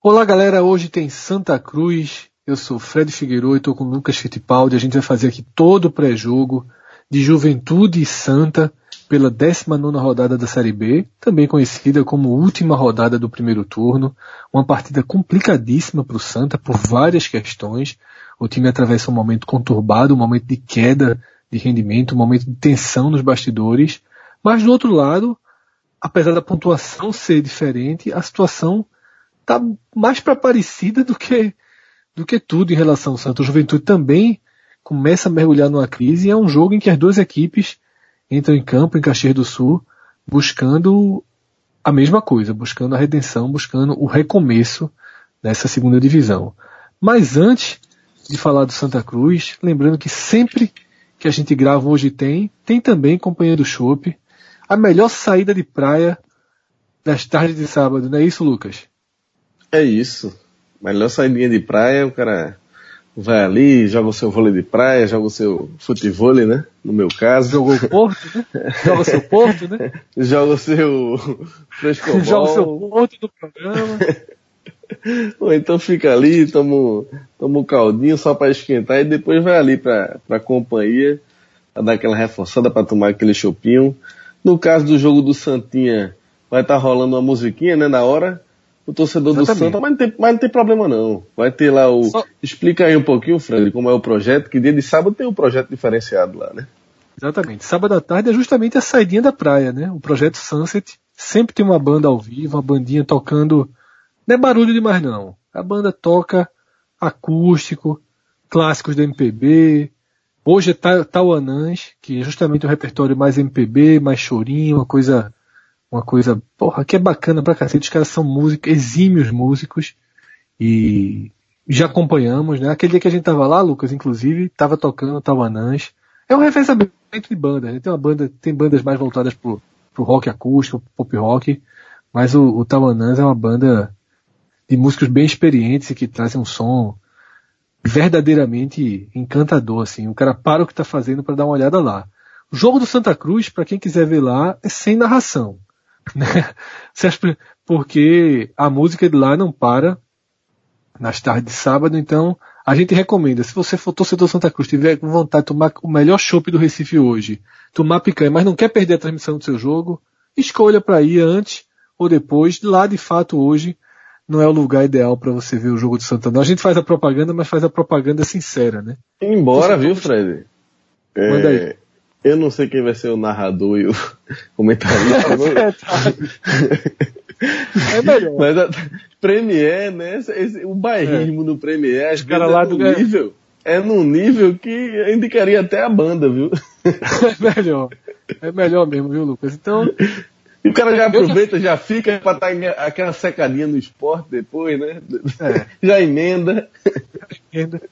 Olá galera, hoje tem Santa Cruz. Eu sou Fred Figueiredo e estou com Lucas Fittipaldi. A gente vai fazer aqui todo o pré-jogo de Juventude e Santa pela 19 rodada da Série B, também conhecida como última rodada do primeiro turno. Uma partida complicadíssima para o Santa por várias questões. O time atravessa um momento conturbado, um momento de queda de rendimento, um momento de tensão nos bastidores. Mas do outro lado, apesar da pontuação ser diferente, a situação está mais para parecida do que do que tudo em relação ao Santos. O Juventude também começa a mergulhar numa crise e é um jogo em que as duas equipes entram em campo em Caxias do Sul buscando a mesma coisa, buscando a redenção, buscando o recomeço nessa segunda divisão. Mas antes de falar do Santa Cruz, lembrando que sempre que a gente grava hoje tem, tem também Companhia do Chopp, a melhor saída de praia das tardes de sábado, não é isso, Lucas? É isso. Melhor saída de praia, o cara vai ali, joga o seu vôlei de praia, joga o seu futebol, né? No meu caso. Jogou o Porto, né? Joga o seu Porto, né? joga o seu frescobol. joga o seu Porto do programa. Ou então fica ali, toma, toma um caldinho só para esquentar e depois vai ali para a companhia, para dar aquela reforçada para tomar aquele chopinho. No caso do jogo do Santinha, vai estar tá rolando uma musiquinha, né, na hora. O torcedor Exatamente. do Santa, mas não, tem, mas não tem problema não. Vai ter lá o. Só... Explica aí um pouquinho, Fred, como é o projeto, que dia de sábado tem um projeto diferenciado lá, né? Exatamente. Sábado à tarde é justamente a saidinha da praia, né? O projeto Sunset sempre tem uma banda ao vivo, uma bandinha tocando. Não é barulho demais não. A banda toca acústico, clássicos da MPB. Hoje é Tauanãs, que é justamente o repertório mais MPB, mais chorinho, uma coisa uma coisa, porra, que é bacana pra cacete. Os caras são músicos, exímios músicos. E já acompanhamos, né? Aquele dia que a gente tava lá, Lucas, inclusive, tava tocando Tawanãs. É um revezamento de banda, né? Tem uma banda, tem bandas mais voltadas pro, pro rock acústico, pop rock, mas o, o é uma banda de músicos bem experientes e que trazem um som verdadeiramente encantador, assim. O cara para o que tá fazendo para dar uma olhada lá. O jogo do Santa Cruz, para quem quiser ver lá, é sem narração. Né? Porque a música de lá não para nas tardes de sábado, então a gente recomenda, se você for torcedor Santa Cruz, tiver com vontade de tomar o melhor chopp do Recife hoje, tomar picanha, mas não quer perder a transmissão do seu jogo, escolha para ir antes ou depois. Lá, de fato, hoje não é o lugar ideal para você ver o jogo do Santa não. A gente faz a propaganda, mas faz a propaganda sincera, né? Embora, viu, Fred? Manda aí. É, eu não sei quem vai ser o narrador e o comentarista. é melhor. Mas a Premiere, né? Esse, o bairrismo é. do Premiere, às vezes é no nível, é num nível que indicaria até a banda, viu? É melhor. É melhor mesmo, viu, Lucas? Então. E o cara já aproveita, já fica pra estar tá aquela secadinha no esporte depois, né? É. Já emenda. Já emenda.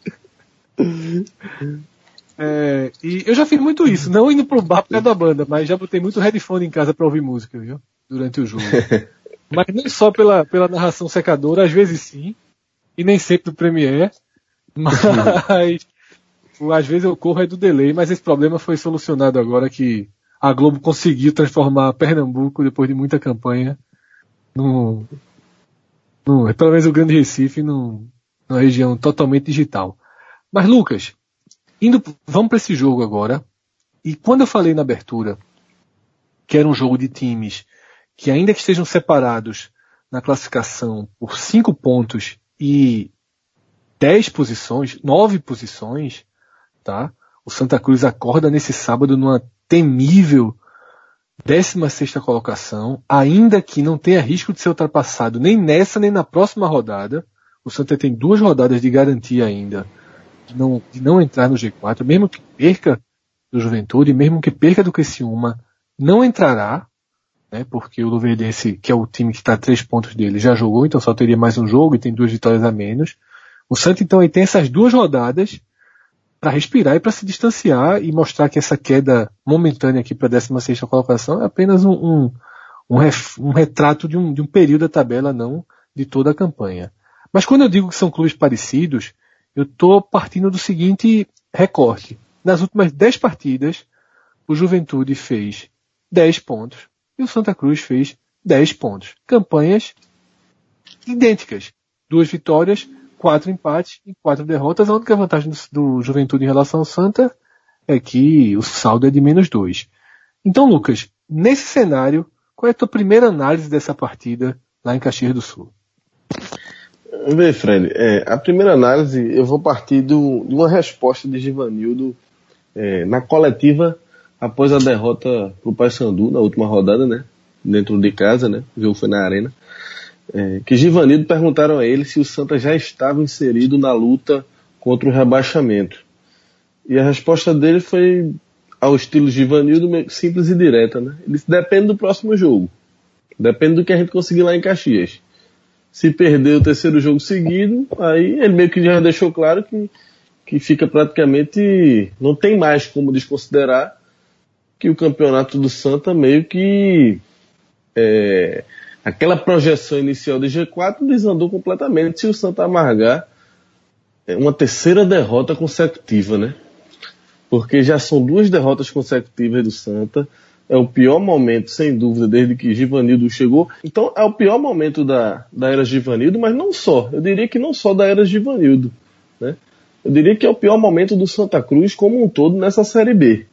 É, e eu já fiz muito isso, não indo pro bar por causa da banda, mas já botei muito headphone em casa para ouvir música, viu? Durante o jogo. mas nem só pela, pela narração secadora, às vezes sim, e nem sempre do Premiere, mas às vezes eu corro é do delay, mas esse problema foi solucionado agora que a Globo conseguiu transformar Pernambuco, depois de muita campanha, no, no pelo menos o Grande Recife, numa região totalmente digital. Mas Lucas, Indo, vamos para esse jogo agora. E quando eu falei na abertura que era um jogo de times que ainda que estejam separados na classificação por cinco pontos e dez posições, nove posições, tá? O Santa Cruz acorda nesse sábado numa temível 16 sexta colocação, ainda que não tenha risco de ser ultrapassado nem nessa nem na próxima rodada. O Santa tem duas rodadas de garantia ainda de não, de não entrar no G4, mesmo que perca do Juventude, mesmo que perca do Criciúma, não entrará, né, porque o Luverdense, que é o time que está a três pontos dele, já jogou, então só teria mais um jogo e tem duas vitórias a menos. O Santos então aí tem essas duas rodadas para respirar e para se distanciar e mostrar que essa queda momentânea aqui para a 16 colocação é apenas um, um, um, ref, um retrato de um, de um período da tabela, não de toda a campanha. Mas quando eu digo que são clubes parecidos, eu estou partindo do seguinte recorte. Nas últimas 10 partidas, o Juventude fez 10 pontos e o Santa Cruz fez 10 pontos. Campanhas idênticas. duas vitórias, quatro empates e quatro derrotas. A única vantagem do, do Juventude em relação ao Santa é que o saldo é de menos dois. Então, Lucas, nesse cenário, qual é a tua primeira análise dessa partida lá em Caxias do Sul? Vê, Fred, é, a primeira análise eu vou partir do, de uma resposta de Givanildo é, na coletiva após a derrota pro Paysandu na última rodada, né? Dentro de casa, né? O jogo foi na arena. É, que Givanildo perguntaram a ele se o Santa já estava inserido na luta contra o rebaixamento. E a resposta dele foi ao estilo Givanildo, simples e direta, né? Ele disse, depende do próximo jogo. Depende do que a gente conseguir lá em Caxias. Se perder o terceiro jogo seguido, aí ele meio que já deixou claro que, que fica praticamente. não tem mais como desconsiderar que o campeonato do Santa meio que. É, aquela projeção inicial de G4 desandou completamente se o Santa amargar uma terceira derrota consecutiva, né? Porque já são duas derrotas consecutivas do Santa é o pior momento, sem dúvida, desde que Givanildo chegou. Então é o pior momento da, da era Givanildo, mas não só. Eu diria que não só da era Givanildo. Né? Eu diria que é o pior momento do Santa Cruz como um todo nessa Série B.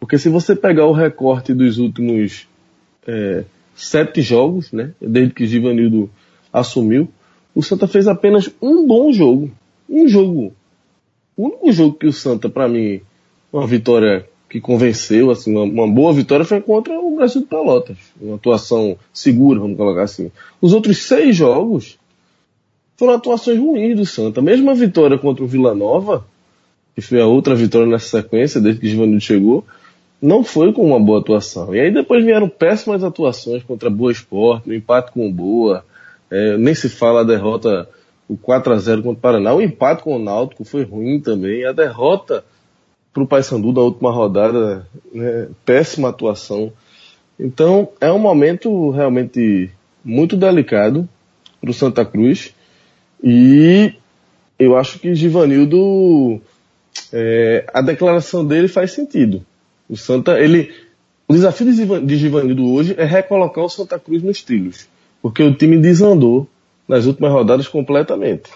Porque se você pegar o recorte dos últimos é, sete jogos, né, desde que Givanildo assumiu, o Santa fez apenas um bom jogo. Um jogo. O único jogo que o Santa, para mim, uma vitória que convenceu, assim, uma, uma, boa vitória foi contra o Brasil de Pelotas. Uma atuação segura, vamos colocar assim. Os outros seis jogos foram atuações ruins do Santa. Mesmo a vitória contra o Vila Nova, que foi a outra vitória nessa sequência, desde que Givanildo chegou, não foi com uma boa atuação. E aí depois vieram péssimas atuações contra Boa Esporte, o empate com o Boa, é, nem se fala a derrota, o 4 a 0 contra o Paraná. O empate com o Náutico foi ruim também. A derrota para o Paysandu da última rodada, né, péssima atuação. Então é um momento realmente muito delicado para o Santa Cruz e eu acho que Givanildo, é, a declaração dele faz sentido. O Santa, ele, o desafio de Givanildo hoje é recolocar o Santa Cruz nos trilhos, porque o time desandou nas últimas rodadas completamente.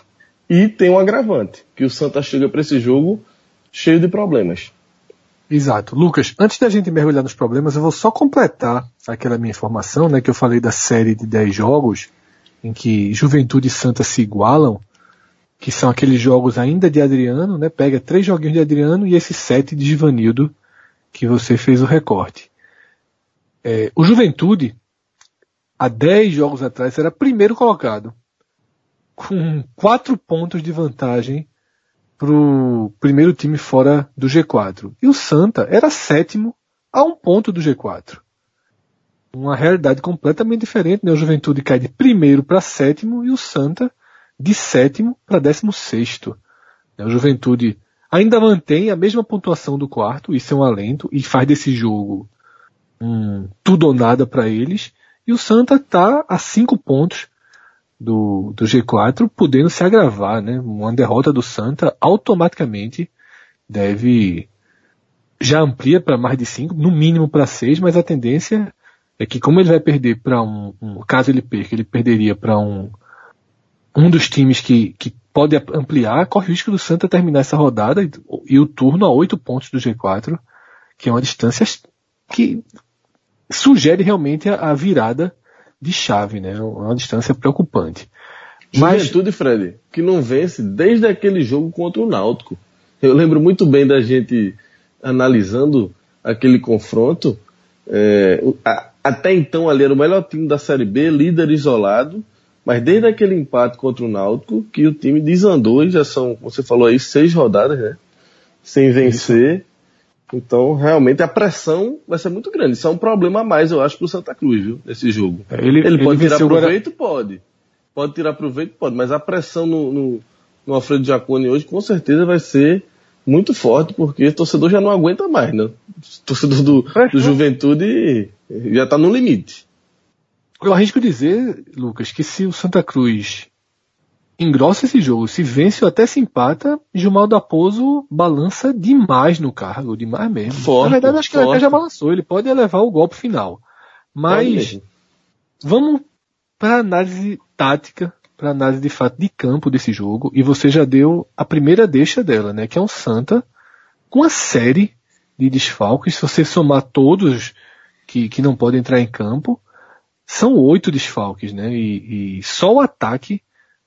E tem um agravante, que o Santa chega para esse jogo cheio de problemas. Exato. Lucas, antes da gente mergulhar nos problemas, eu vou só completar aquela minha informação, né, que eu falei da série de 10 jogos em que Juventude e Santa se igualam, que são aqueles jogos ainda de Adriano, né, pega três joguinhos de Adriano e esses sete de Givanildo, que você fez o recorte. É, o Juventude, há 10 jogos atrás, era primeiro colocado, com quatro pontos de vantagem pro primeiro time fora do G4. E o Santa era sétimo a um ponto do G4. Uma realidade completamente diferente, né? O Juventude cai de primeiro para sétimo e o Santa de sétimo para décimo sexto. O Juventude ainda mantém a mesma pontuação do quarto, isso é um alento, e faz desse jogo um tudo ou nada para eles. E o Santa está a cinco pontos do, do G4 podendo se agravar, né? Uma derrota do Santa automaticamente deve já amplia para mais de 5, no mínimo para 6, mas a tendência é que como ele vai perder para um, um, caso ele perca, ele perderia para um um dos times que, que pode ampliar, corre o risco do Santa terminar essa rodada e, e o turno a 8 pontos do G4, que é uma distância que sugere realmente a, a virada de chave, né? É uma distância preocupante. Mas... Juventude, Fred, que não vence desde aquele jogo contra o Náutico. Eu lembro muito bem da gente analisando aquele confronto. É, até então ali era o melhor time da Série B, líder isolado, mas desde aquele empate contra o Náutico que o time desandou e já são, você falou aí, seis rodadas, né? Sem vencer. Então, realmente, a pressão vai ser muito grande. Isso é um problema a mais, eu acho, para o Santa Cruz, viu? Nesse jogo. É, ele, ele pode ele tirar proveito? Agora... Pode. Pode tirar proveito? Pode. Mas a pressão no, no, no Alfredo Jacone hoje, com certeza, vai ser muito forte, porque o torcedor já não aguenta mais, né? O torcedor do, do Juventude já está no limite. Eu arrisco dizer, Lucas, que se o Santa Cruz engrossa esse jogo. Se vence ou até se empata, Gilmar Daposo balança demais no cargo, demais mesmo. Forte, Na verdade, acho que ele até já balançou, ele pode elevar o golpe final. Mas vamos para análise tática, para análise de fato de campo desse jogo e você já deu a primeira deixa dela, né? Que é um Santa com uma série de desfalques. Se você somar todos que, que não podem entrar em campo, são oito desfalques, né? E, e só o ataque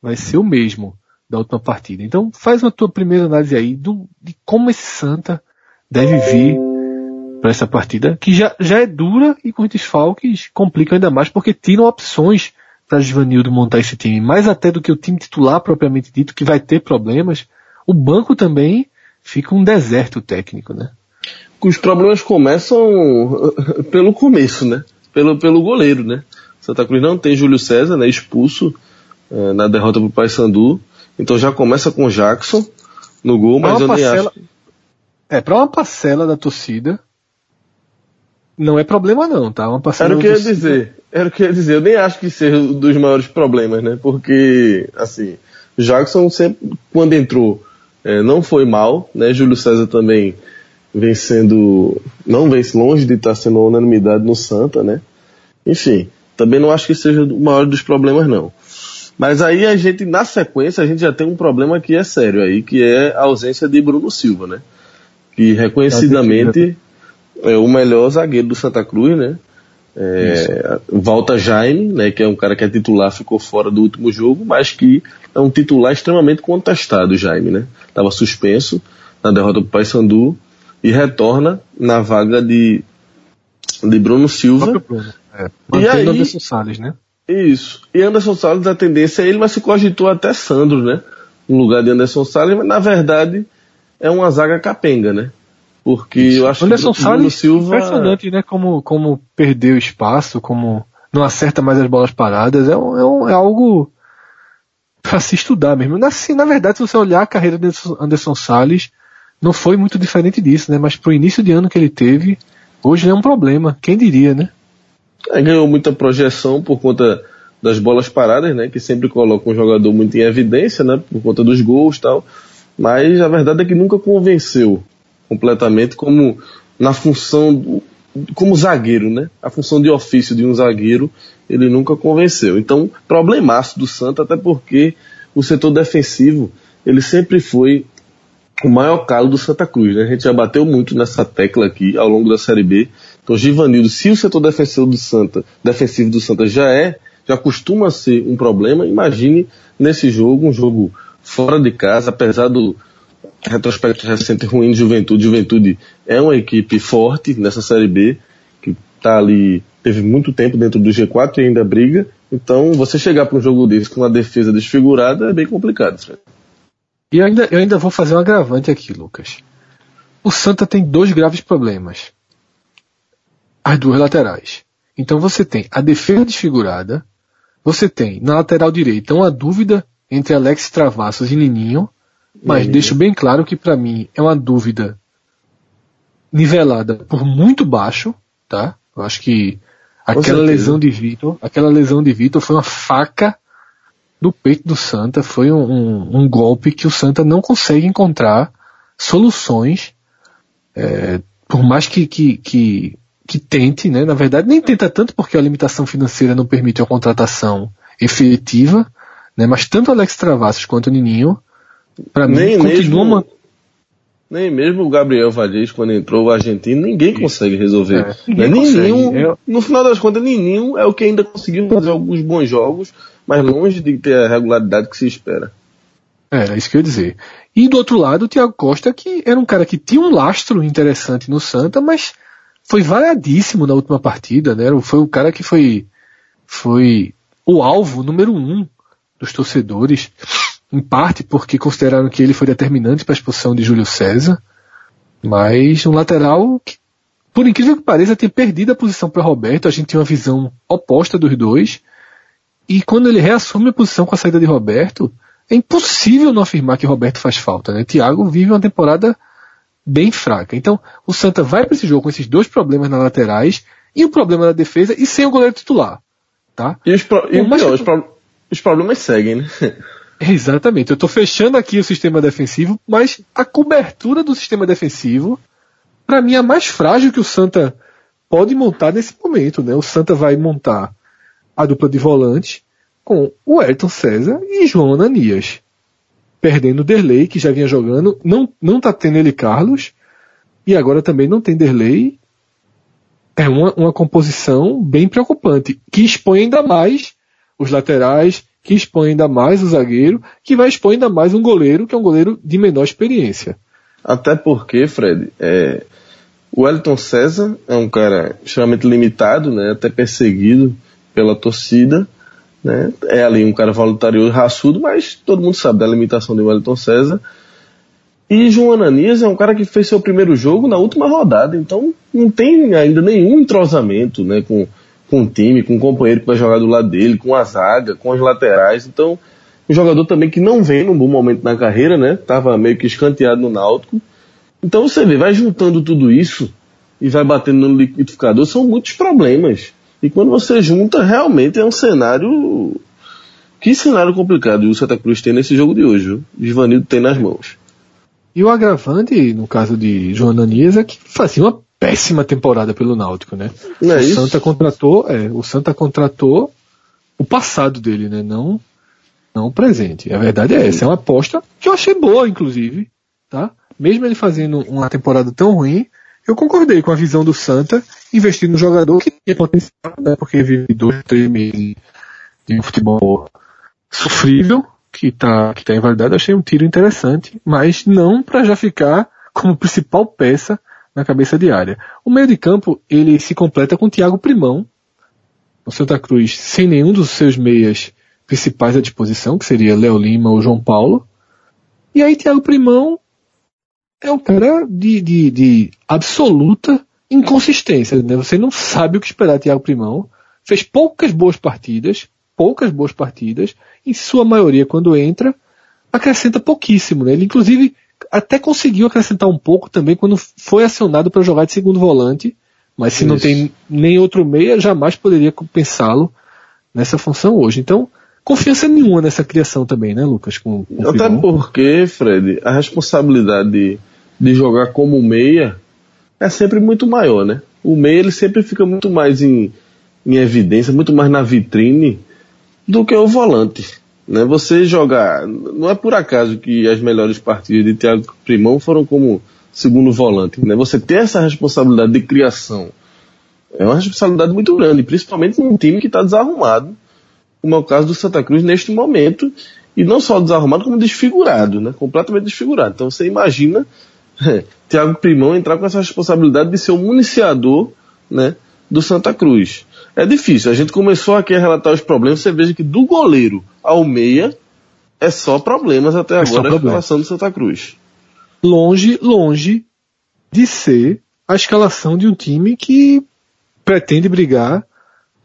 vai ser o mesmo da última partida. Então faz uma tua primeira análise aí do, de como esse Santa deve vir para essa partida, que já, já é dura e com os desfalques complica ainda mais porque tiram opções para Givanildo montar esse time, mais até do que o time titular propriamente dito, que vai ter problemas. O banco também fica um deserto técnico, né? Os problemas começam pelo começo, né? Pelo, pelo goleiro, né? Santa Cruz não tem Júlio César, né? Expulso é, na derrota pro Paysandu. Então já começa com Jackson no gol, mas eu parcela, nem acho. É, para uma parcela da torcida, não é problema não, tá? Uma parcela Era o que eu ia dizer. Era o que eu ia dizer. Eu nem acho que seja um dos maiores problemas, né? Porque, assim, Jackson sempre, quando entrou, é, não foi mal, né? Júlio César também vem sendo, não vem longe de estar sendo uma unanimidade no Santa, né? Enfim, também não acho que seja o maior dos problemas, não. Mas aí a gente, na sequência, a gente já tem um problema que é sério aí, que é a ausência de Bruno Silva, né? Que reconhecidamente é o melhor zagueiro do Santa Cruz, né? É, volta Jaime, né, que é um cara que é titular, ficou fora do último jogo, mas que é um titular extremamente contestado, Jaime, né? Estava suspenso na derrota para o Paysandu e retorna na vaga de, de Bruno Silva. Bruno. É, e aí, Anderson Salles, né? Isso. E Anderson Salles, a tendência é ele, mas se cogitou até Sandro, né? No lugar de Anderson Salles, mas na verdade é uma zaga capenga, né? Porque Isso. eu acho Anderson que o Bruno Silva... impressionante, né? Como, como perdeu espaço, como não acerta mais as bolas paradas, é, um, é, um, é algo para se estudar mesmo. Assim, na verdade, se você olhar a carreira de Anderson Salles, não foi muito diferente disso, né? Mas pro início de ano que ele teve, hoje é um problema. Quem diria, né? É, ganhou muita projeção por conta das bolas paradas, né? Que sempre coloca um jogador muito em evidência, né? Por conta dos gols e tal. Mas a verdade é que nunca convenceu completamente como na função do, como zagueiro, né? A função de ofício de um zagueiro, ele nunca convenceu. Então, problemaço do Santa, até porque o setor defensivo, ele sempre foi o maior calo do Santa Cruz, né? A gente já bateu muito nessa tecla aqui ao longo da Série B. Então, Givanildo, se o setor defensivo do Santa, defensivo do Santa já é, já costuma ser um problema, imagine nesse jogo, um jogo fora de casa, apesar do, retrospecto recente ruim de Juventude. Juventude é uma equipe forte nessa Série B, que está ali, teve muito tempo dentro do G4 e ainda briga. Então, você chegar para um jogo desse com uma defesa desfigurada é bem complicado. E eu ainda, eu ainda vou fazer um agravante aqui, Lucas. O Santa tem dois graves problemas. As duas laterais. Então você tem a defesa desfigurada, você tem na lateral direita uma dúvida entre Alex Travassos e Nininho, mas deixo bem claro que para mim é uma dúvida nivelada por muito baixo, tá? Eu acho que aquela lesão de Vitor, aquela lesão de Vitor foi uma faca no peito do Santa, foi um, um, um, golpe que o Santa não consegue encontrar soluções, é, por mais que, que, que, que tente, né? Na verdade, nem tenta tanto porque a limitação financeira não permite a contratação efetiva, né? Mas tanto Alex Travassos quanto o Nininho Pra nem mim, mesmo, uma... Nem mesmo o Gabriel Valdez, quando entrou o argentino, ninguém consegue resolver. É, ninguém né? consegue. Nenhum, no final das contas, nenhum é o que ainda conseguiu fazer alguns bons jogos, mas longe de ter a regularidade que se espera. É, era isso que eu ia dizer. E do outro lado, o Thiago Costa, que era um cara que tinha um lastro interessante no Santa, mas foi variadíssimo na última partida, né? Foi o cara que foi, foi o alvo número um dos torcedores em parte porque consideraram que ele foi determinante para a expulsão de Júlio César, mas um lateral que, por incrível que pareça, tem perdido a posição para Roberto, a gente tinha uma visão oposta dos dois, e quando ele reassume a posição com a saída de Roberto, é impossível não afirmar que Roberto faz falta, né? Thiago vive uma temporada bem fraca. Então, o Santa vai para esse jogo com esses dois problemas nas laterais e o problema da defesa e sem o goleiro titular, tá? E os, pro... e pior, os, pro... os problemas seguem, né? Exatamente. Eu estou fechando aqui o sistema defensivo, mas a cobertura do sistema defensivo, para mim, é a mais frágil que o Santa pode montar nesse momento. Né? O Santa vai montar a dupla de volante com o Ayrton César e João Ananias. Perdendo Derlei, que já vinha jogando, não, não tá tendo ele Carlos, e agora também não tem Derlei. É uma, uma composição bem preocupante, que expõe ainda mais os laterais, que expõe ainda mais o zagueiro, que vai expor ainda mais um goleiro, que é um goleiro de menor experiência. Até porque, Fred, é, o Wellington César é um cara extremamente limitado, né, até perseguido pela torcida. Né, é ali um cara voluntarioso, raçudo, mas todo mundo sabe da limitação de Wellington César. E João Ananias é um cara que fez seu primeiro jogo na última rodada, então não tem ainda nenhum entrosamento né, com, com o time, com o companheiro que vai jogar do lado dele, com a zaga, com as laterais. Então, um jogador também que não vem num bom momento na carreira, né? Tava meio que escanteado no Náutico. Então você vê, vai juntando tudo isso e vai batendo no liquidificador, são muitos problemas. E quando você junta, realmente é um cenário. Que cenário complicado o Santa Cruz tem nesse jogo de hoje, o Ivanildo tem nas mãos. E o agravante, no caso de João Ananias, é que fazia uma péssima temporada pelo Náutico, né? Não é o isso? Santa contratou, é, o Santa contratou o passado dele, né? Não, não o presente. A verdade é essa, é uma aposta que eu achei boa, inclusive, tá? Mesmo ele fazendo uma temporada tão ruim, eu concordei com a visão do Santa investir no jogador que tinha potencial, né? Porque vive dois, três meses de um futebol sofrível, que tá, que tá invalidado, achei um tiro interessante, mas não para já ficar como principal peça na cabeça de área. O meio de campo, ele se completa com o Thiago Primão, no Santa Cruz, sem nenhum dos seus meias principais à disposição, que seria Léo Lima ou João Paulo. E aí Thiago Primão é um cara de, de, de absoluta inconsistência, né? Você não sabe o que esperar de Thiago Primão. Fez poucas boas partidas, poucas boas partidas, em sua maioria quando entra, acrescenta pouquíssimo, né? Ele inclusive até conseguiu acrescentar um pouco também quando foi acionado para jogar de segundo volante, mas se não Isso. tem nem outro meia, jamais poderia pensá-lo nessa função hoje. Então, confiança nenhuma nessa criação também, né, Lucas? Com, com Até Primão. porque, Fred, a responsabilidade de, de jogar como meia é sempre muito maior, né? O meia ele sempre fica muito mais em, em evidência, muito mais na vitrine do que o volante. Né? Você jogar. Não é por acaso que as melhores partidas de Thiago Primão foram como segundo volante. Né? Você ter essa responsabilidade de criação é uma responsabilidade muito grande, principalmente num time que está desarrumado, como é o caso do Santa Cruz neste momento, e não só desarrumado, como desfigurado, né? completamente desfigurado. Então você imagina Thiago Primão entrar com essa responsabilidade de ser o municiador né, do Santa Cruz. É difícil. A gente começou aqui a relatar os problemas. Você veja que do goleiro ao meia é só problemas até É agora a problema. escalação do Santa Cruz. longe, longe de ser a escalação de um time que pretende brigar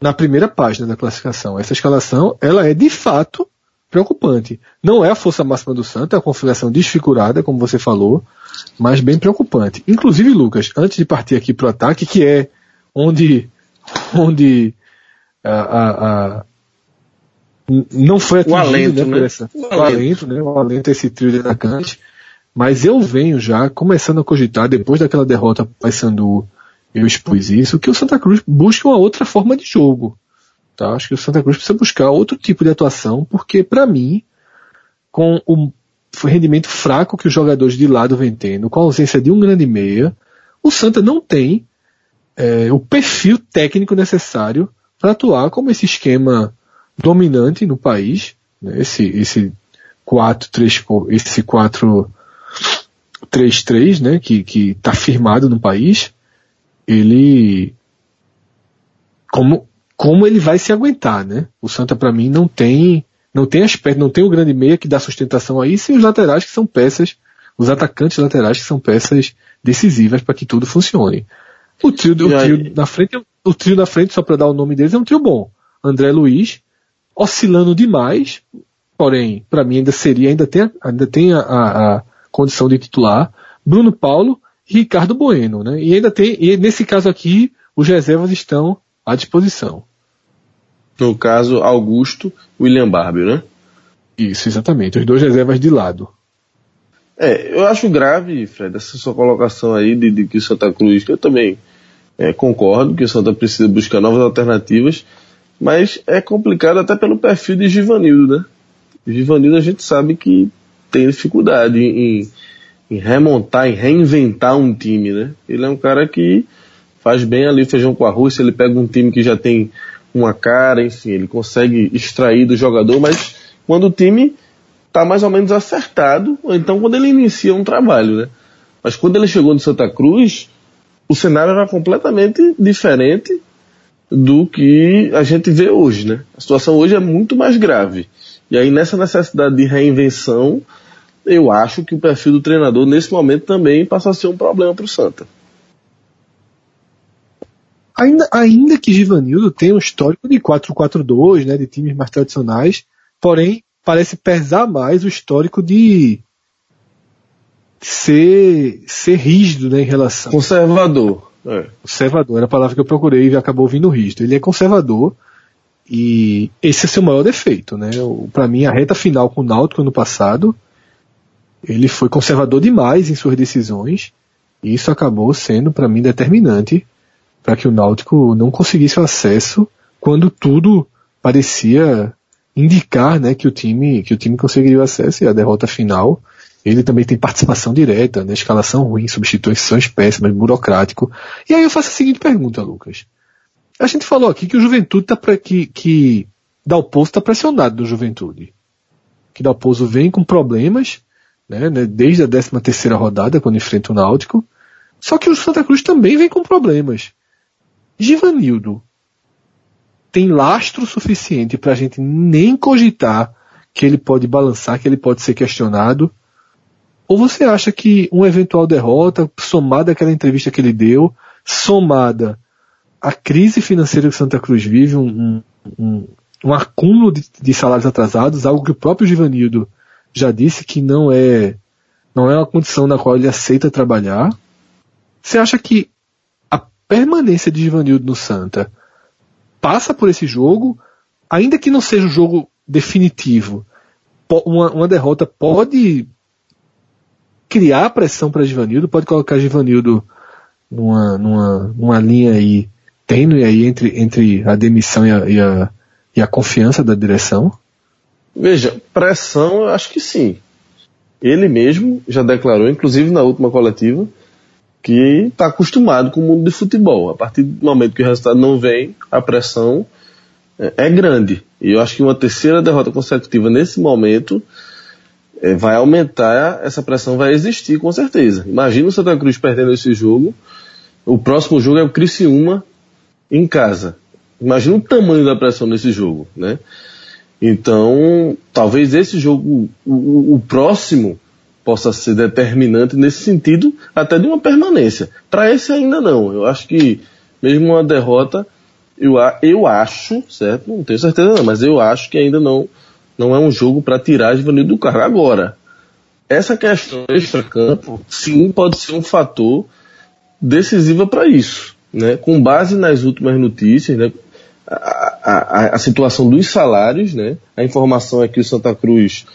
na primeira página da classificação. Essa escalação, ela é de fato preocupante. Não é a força máxima do Santa, é a configuração desfigurada, como você falou, mas bem preocupante. Inclusive, Lucas, antes de partir aqui para o ataque, que é onde, onde a, a- a- não foi atingido alento, né, né? essa, O o alento. alento, né, o alento esse trio de atacantes. Mas eu venho já começando a cogitar, depois daquela derrota para Paysandu, eu expus isso, que o Santa Cruz busca uma outra forma de jogo. Tá? Acho que o Santa Cruz precisa buscar outro tipo de atuação, porque para mim, com o rendimento fraco que os jogadores de lado vêm tendo, com a ausência de um grande meia, o Santa não tem é, o perfil técnico necessário para atuar como esse esquema dominante no país, né? esse, esse 4-3, esse 4-3-3, né? que, que tá firmado no país, ele como, como ele vai se aguentar, né? O Santa para mim não tem não tem aspecto, não tem o grande meia que dá sustentação a isso e os laterais que são peças, os atacantes laterais que são peças decisivas para que tudo funcione. O trio, o trio na frente, o trio na frente, só para dar o nome deles, é um trio bom. André Luiz, oscilando demais, porém, para mim ainda seria, ainda tem, a- ainda tem a, a- a condição de titular. Bruno Paulo Ricardo Bueno, né? E ainda tem, e nesse caso aqui, os reservas estão à disposição. No caso, Augusto, William Barbie, né? Isso, exatamente. Os dois reservas de lado. É, eu acho grave, Fred, essa sua colocação aí de, de que o Santa Cruz, eu também é, concordo que o Santa precisa buscar novas alternativas, Mas é complicado até pelo perfil de Givanildo, né? Givanildo a gente sabe que tem dificuldade em, em remontar, em reinventar um time, né? Ele é um cara que faz bem ali feijão com arroz, ele pega um time que já tem uma cara, enfim, ele consegue extrair do jogador, mas quando o time está mais ou menos acertado, ou então quando ele inicia um trabalho, né? Mas quando ele chegou no Santa Cruz, o cenário era completamente diferente do que a gente vê hoje, né? A situação hoje é muito mais grave. E aí nessa necessidade de reinvenção, eu acho que o perfil do treinador nesse momento também passa a ser um problema para o Santa. Ainda, ainda que Givanildo tenha um histórico de 4-4-2, né, de times mais tradicionais, porém parece pesar mais o histórico de ser, ser rígido né, em relação. Conservador. É. Conservador era a palavra que eu procurei e acabou vindo rígido. Ele é conservador e esse é seu maior defeito. Né? Para mim, a reta final com o Náutico ano passado, ele foi conservador demais em suas decisões e isso acabou sendo, para mim, determinante para que o Náutico não conseguisse o acesso quando tudo parecia indicar né, que o time que o time conseguiria o acesso e a derrota final ele também tem participação direta, né, escalação ruim, substituições péssimas, burocrático. E aí eu faço a seguinte pergunta, Lucas. A gente falou aqui que o Juventude tá pra, que, que Dalpozo está pressionado do Juventude. Que Dalpozo vem com problemas, né, né, desde a 13 terceira rodada, quando enfrenta o Náutico. Só que o Santa Cruz também vem com problemas. Givanildo tem lastro suficiente para a gente nem cogitar que ele pode balançar, que ele pode ser questionado? Ou você acha que uma eventual derrota, somada àquela entrevista que ele deu, somada à crise financeira que Santa Cruz vive, um, um, um acúmulo de, de, salários atrasados, algo que o próprio Givanildo já disse que não é, não é uma condição na qual ele aceita trabalhar? Você acha que permanência de Givanildo no Santa passa por esse jogo, ainda que não seja um jogo definitivo, uma, uma derrota pode criar pressão para Givanildo, pode colocar Givanildo numa, numa, numa linha aí tênue aí entre, entre a demissão e a, e, a, e a confiança da direção? Veja, pressão eu acho que sim. Ele mesmo já declarou, inclusive na última coletiva, que está acostumado com o mundo de futebol. A partir do momento que o resultado não vem, a pressão é, é grande. E eu acho que uma terceira derrota consecutiva nesse momento é, vai aumentar, essa pressão vai existir com certeza. Imagina o Santa Cruz perdendo esse jogo. O próximo jogo é o Criciúma em casa. Imagina o tamanho da pressão nesse jogo, né? Então, talvez esse jogo, o, o próximo, possa ser determinante nesse sentido, até de uma permanência. Para esse ainda não. Eu acho que mesmo uma derrota, eu, eu acho, certo? Não tenho certeza não, mas eu acho que ainda não, não é um jogo para tirar Givanildo do carro. Agora, essa questão extra-campo, sim, pode ser um fator decisivo para isso. Né? Com base nas últimas notícias, né? A, a, a situação dos salários, né? a informação é que o Santa Cruz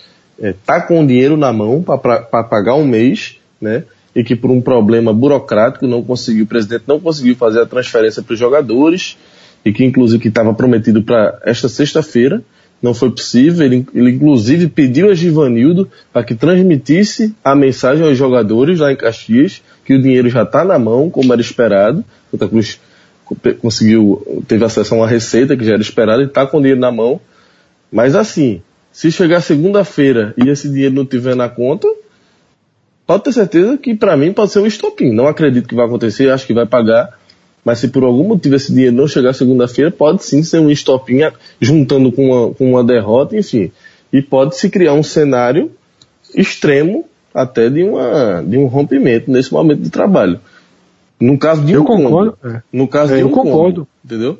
é, tá com o dinheiro na mão para pagar um mês, né? E que por um problema burocrático não conseguiu, o presidente não conseguiu fazer a transferência para os jogadores e que inclusive que estava prometido para esta sexta-feira, não foi possível. Ele, ele inclusive pediu a Givanildo para que transmitisse a mensagem aos jogadores lá em Caxias que o dinheiro já está na mão, como era esperado. Santa Cruz conseguiu, teve acesso a uma receita que já era esperada e está com o dinheiro na mão. Mas assim, se chegar segunda-feira e esse dinheiro não tiver na conta, pode ter certeza que para mim pode ser um estopim. Não acredito que vai acontecer, acho que vai pagar. Mas se por algum motivo esse dinheiro não chegar segunda-feira, pode sim ser um estopim juntando com uma, com uma derrota, enfim. E pode se criar um cenário extremo até de, uma, de um rompimento nesse momento de trabalho. No caso de eu um concordo. É. No caso é, de um eu concordo. Entendeu?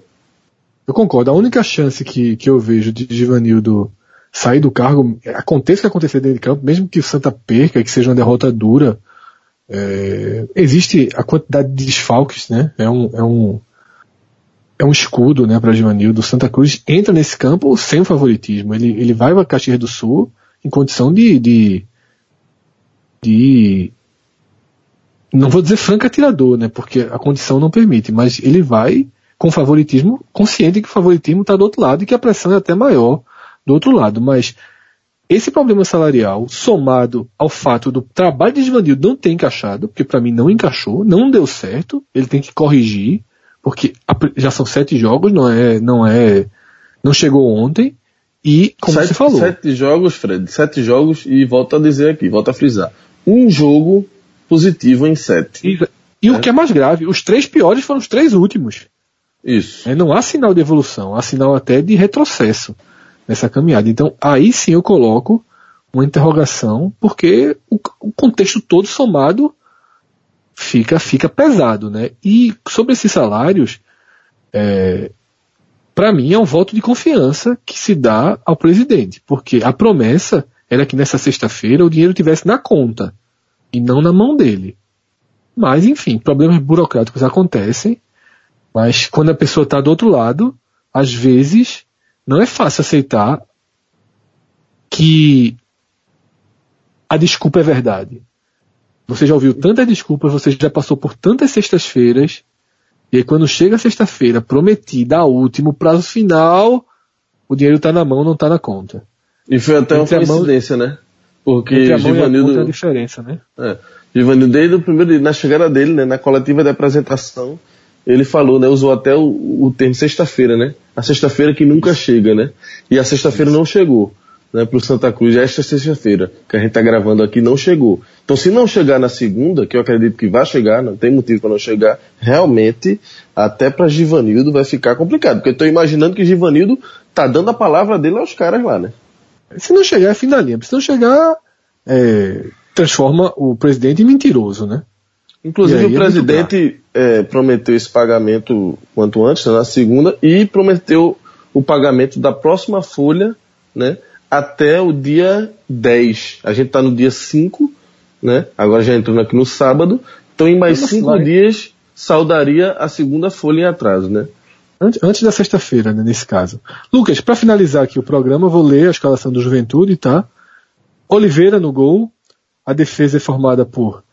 Eu concordo. A única chance que, que eu vejo de Givanildo sair do cargo, aconteça o que acontecer dentro de campo, mesmo que o Santa perca, que seja uma derrota dura, é, existe a quantidade de desfalques, né? É um, é um, é um escudo, né, para Givanildo. Santa Cruz entra nesse campo sem favoritismo. Ele, ele vai para Caxias do Sul em condição de, de, de, não vou dizer franca atirador, né, porque a condição não permite, mas ele vai com favoritismo, consciente que o favoritismo está do outro lado e que a pressão é até maior do outro lado. Mas esse problema salarial, somado ao fato do trabalho de Givanildo não ter encaixado, porque para mim não encaixou, não deu certo, ele tem que corrigir, porque já são sete jogos, não é, não é, não chegou ontem, e como sete, você falou. Sete jogos, Fred, sete jogos, e volto a dizer aqui, volto a frisar. Um jogo positivo em sete. E, e é. o que é mais grave, os três piores foram os três últimos. Isso. É, não há sinal de evolução, há sinal até de retrocesso nessa caminhada. Então, aí sim eu coloco uma interrogação, porque o, o contexto todo somado fica, fica pesado, né? E sobre esses salários, é, para mim é um voto de confiança que se dá ao presidente, porque a promessa era que nessa sexta-feira o dinheiro tivesse na conta e não na mão dele. Mas, enfim, problemas burocráticos acontecem, mas quando a pessoa está do outro lado, às vezes não é fácil aceitar que a desculpa é verdade. Você já ouviu tantas desculpas, você já passou por tantas sextas-feiras, e aí quando chega a sexta-feira, prometida, a último prazo final, o dinheiro está na mão, não está na conta. E foi até uma coincidência, mão, né? Porque a Givanildo. a diferença, né? É. Givanildo, desde o primeiro, na chegada dele, né, na coletiva de apresentação, ele falou, né, usou até o, o termo sexta-feira, né? A sexta-feira que nunca chega, né? E a sexta-feira não chegou, né, pro Santa Cruz. Esta sexta-feira que a gente tá gravando aqui não chegou. Então, se não chegar na segunda, que eu acredito que vai chegar, não tem motivo para não chegar, realmente, até para Givanildo vai ficar complicado. Porque eu tô imaginando que Givanildo tá dando a palavra dele aos caras lá, né? Se não chegar, é fim da linha. Se não chegar, é, transforma o presidente em mentiroso, né? Inclusive o é presidente é, prometeu esse pagamento quanto antes, né, na segunda, e prometeu o pagamento da próxima folha, né, até o dia 10. A gente está no dia 5, né, agora já entrando aqui no sábado, então em mais 5 dias saudaria a segunda folha em atraso, né? Antes, antes da sexta-feira, né, nesse caso. Lucas, para finalizar aqui o programa, vou ler a escalação do Juventude, tá? Oliveira no gol, a defesa é formada por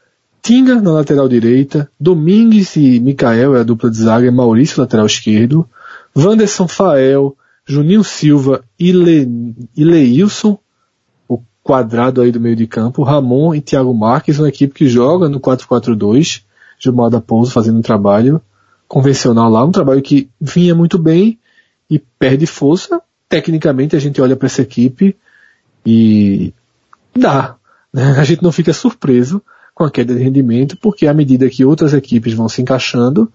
Tinga na lateral direita, Domingues e Mikael é a dupla de zaga, Maurício lateral esquerdo, Wanderson Fael, Juninho Silva e Leilson, o quadrado aí do meio de campo, Ramon e Thiago Marques, uma equipe que joga no 4-4-2, Gilmar da Pouso fazendo um trabalho convencional lá, um trabalho que vinha muito bem e perde força. Tecnicamente a gente olha para essa equipe e dá. Né? A gente não fica surpreso com a queda de rendimento, porque à medida que outras equipes vão se encaixando,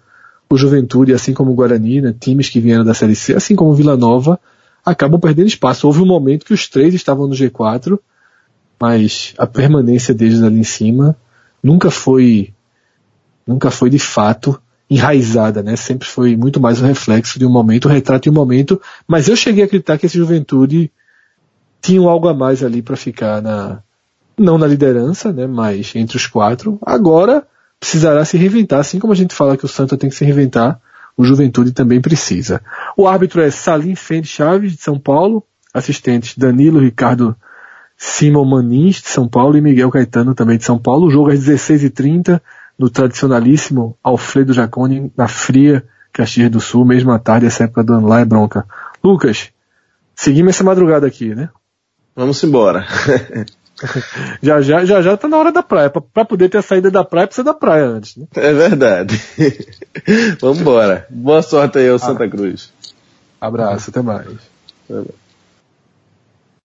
o Juventude, assim como o Guarani, né, times que vieram da Série C, assim como o Vila Nova, acabam perdendo espaço. Houve um momento que os três estavam no G4, mas a permanência deles ali em cima nunca foi, nunca foi de fato enraizada, né? Sempre foi muito mais um reflexo de um momento, um retrato de um momento. Mas eu cheguei a acreditar que esse Juventude tinha algo a mais ali para ficar na, não na liderança, né, mas entre os quatro. Agora precisará se reinventar, assim como a gente fala que o Santa tem que se reinventar, o Juventude também precisa. O árbitro é Salim Fende Chaves, de São Paulo, assistentes Danilo Ricardo Simon Manins, de São Paulo, e Miguel Caetano, também de São Paulo. O jogo às 16h30, no tradicionalíssimo Alfredo Jaconi, na fria Caxias do Sul, mesma tarde, essa época do ano lá é bronca. Lucas, seguimos essa madrugada aqui, né? Vamos embora. já, já, já, já tá na hora da praia. Pra, pra, poder ter a saída da praia, precisa da praia antes, né? É verdade. Vamos embora. Boa sorte aí ao Santa Cruz. Abraço, até mais. Até mais.